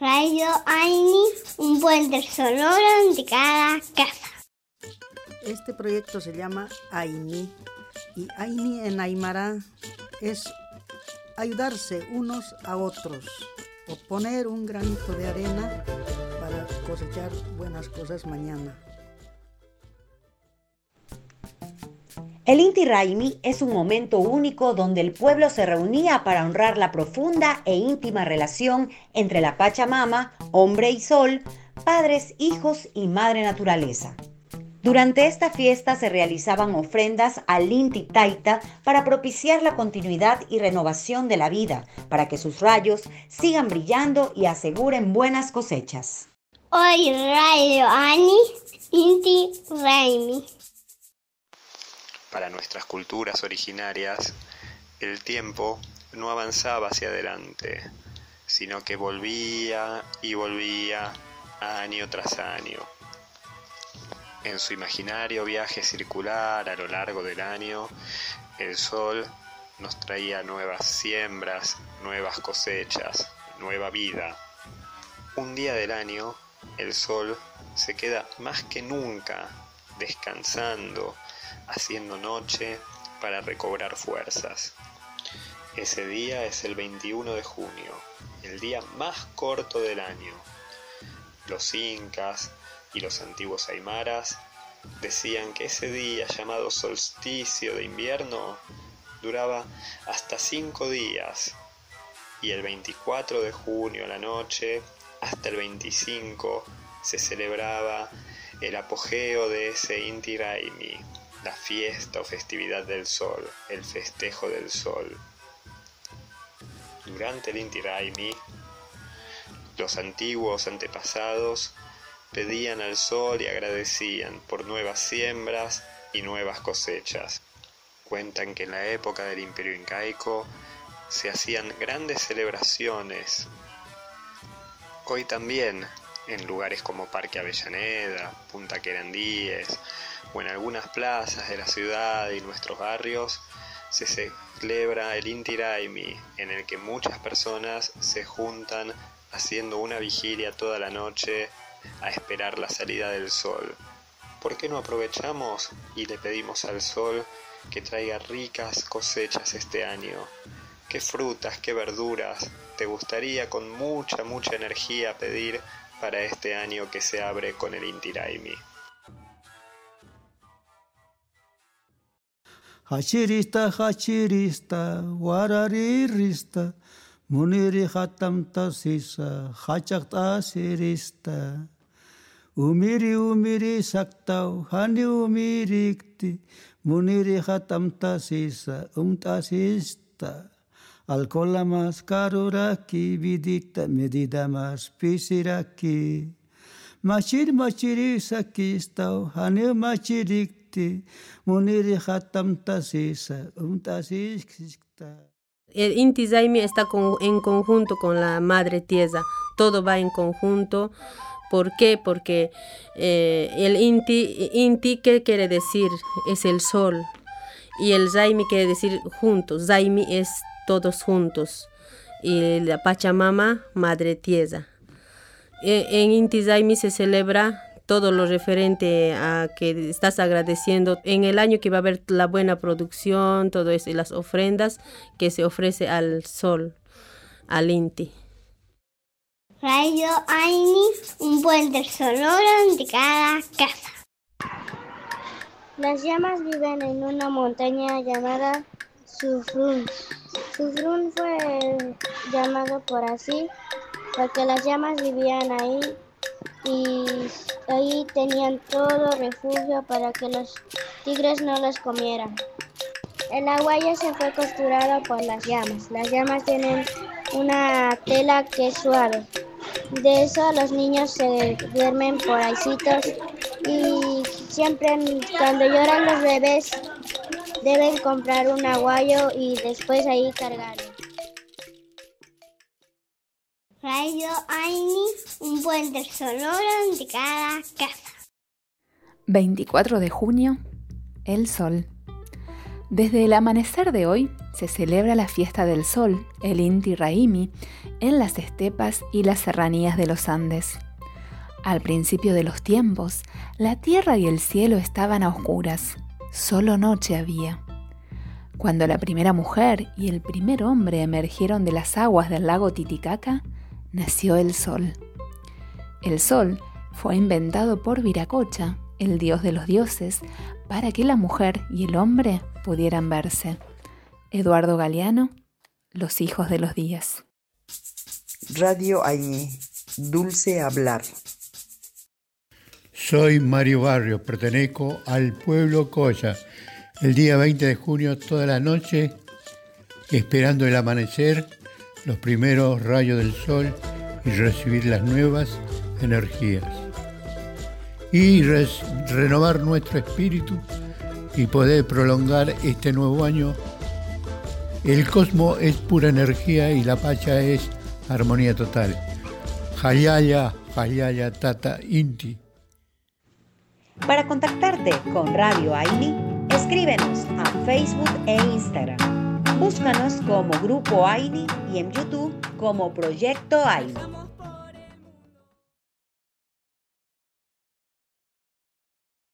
Radio Aini, un puente sonoro de cada casa. Este proyecto se llama Aini y Aini en Aymara es ayudarse unos a otros o poner un granito de arena para cosechar buenas cosas mañana. El Inti Raimi es un momento único donde el pueblo se reunía para honrar la profunda e íntima relación entre la Pachamama, hombre y sol, padres, hijos y madre naturaleza. Durante esta fiesta se realizaban ofrendas al Inti Taita para propiciar la continuidad y renovación de la vida, para que sus rayos sigan brillando y aseguren buenas cosechas. Hoy Radio Ani, Inti Raimi para nuestras culturas originarias, el tiempo no avanzaba hacia adelante, sino que volvía y volvía año tras año. En su imaginario viaje circular a lo largo del año, el sol nos traía nuevas siembras, nuevas cosechas, nueva vida. Un día del año, el sol se queda más que nunca descansando, haciendo noche para recobrar fuerzas. Ese día es el 21 de junio, el día más corto del año. Los incas y los antiguos aymaras decían que ese día llamado solsticio de invierno duraba hasta cinco días y el 24 de junio a la noche hasta el 25 se celebraba el apogeo de ese Inti Raimi, la fiesta o festividad del sol, el festejo del sol. Durante el Inti Raimi, los antiguos antepasados pedían al sol y agradecían por nuevas siembras y nuevas cosechas. Cuentan que en la época del imperio incaico se hacían grandes celebraciones. Hoy también, en lugares como Parque Avellaneda, Punta Querandíes, o en algunas plazas de la ciudad y nuestros barrios se celebra el Inti Raimi, en el que muchas personas se juntan haciendo una vigilia toda la noche a esperar la salida del sol. ¿Por qué no aprovechamos y le pedimos al sol que traiga ricas cosechas este año? ¿Qué frutas, qué verduras te gustaría con mucha, mucha energía pedir para este año que se abre con el Inti Raimi? Hachirista, hachirista, wararirista, muniri hatamta sisa, hachakta sirista. Umiri umiri saktau, hani umirikti, muniri hatamta sisa, umtasista. Alcola más karuraki, vidita medida más pisiraki. Machir el Inti Zaimi está en conjunto con la Madre Tierra, todo va en conjunto. ¿Por qué? Porque eh, el Inti, Inti, ¿qué quiere decir? Es el sol. Y el Zaimi quiere decir juntos. Zaimi es todos juntos. Y la Pachamama, Madre Tierra. E, en Inti Zaimi se celebra todo lo referente a que estás agradeciendo en el año que va a haber la buena producción, todo eso y las ofrendas que se ofrece al sol, al Inti. Radio Aini, un puente sonoro de cada casa. Las llamas viven en una montaña llamada Sufrun. Sufrun fue llamado por así porque las llamas vivían ahí y ahí tenían todo refugio para que los tigres no los comieran. El agua ya se fue costurada por las llamas. Las llamas tienen una tela que es suave. De eso los niños se duermen por aicitos y siempre cuando lloran los bebés deben comprar un aguayo y después ahí cargarlo. Radio Aini, un puente sonoro de cada casa. 24 de junio, el sol. Desde el amanecer de hoy se celebra la fiesta del sol, el Inti Raimi, en las estepas y las serranías de los Andes. Al principio de los tiempos, la tierra y el cielo estaban a oscuras, solo noche había. Cuando la primera mujer y el primer hombre emergieron de las aguas del lago Titicaca, nació el sol. El sol fue inventado por Viracocha, el dios de los dioses, para que la mujer y el hombre pudieran verse. Eduardo Galeano, Los hijos de los días. Radio Añe, Dulce Hablar. Soy Mario Barrio, pertenezco al pueblo Coya. El día 20 de junio, toda la noche, esperando el amanecer, los primeros rayos del sol y recibir las nuevas energías. Y renovar nuestro espíritu y poder prolongar este nuevo año. El cosmos es pura energía y la pacha es armonía total. Hayaya, Hayaya, Tata, Inti. Para contactarte con Radio Aini, escríbenos a Facebook e Instagram. Búscanos como Grupo Aini y en YouTube como Proyecto Aini.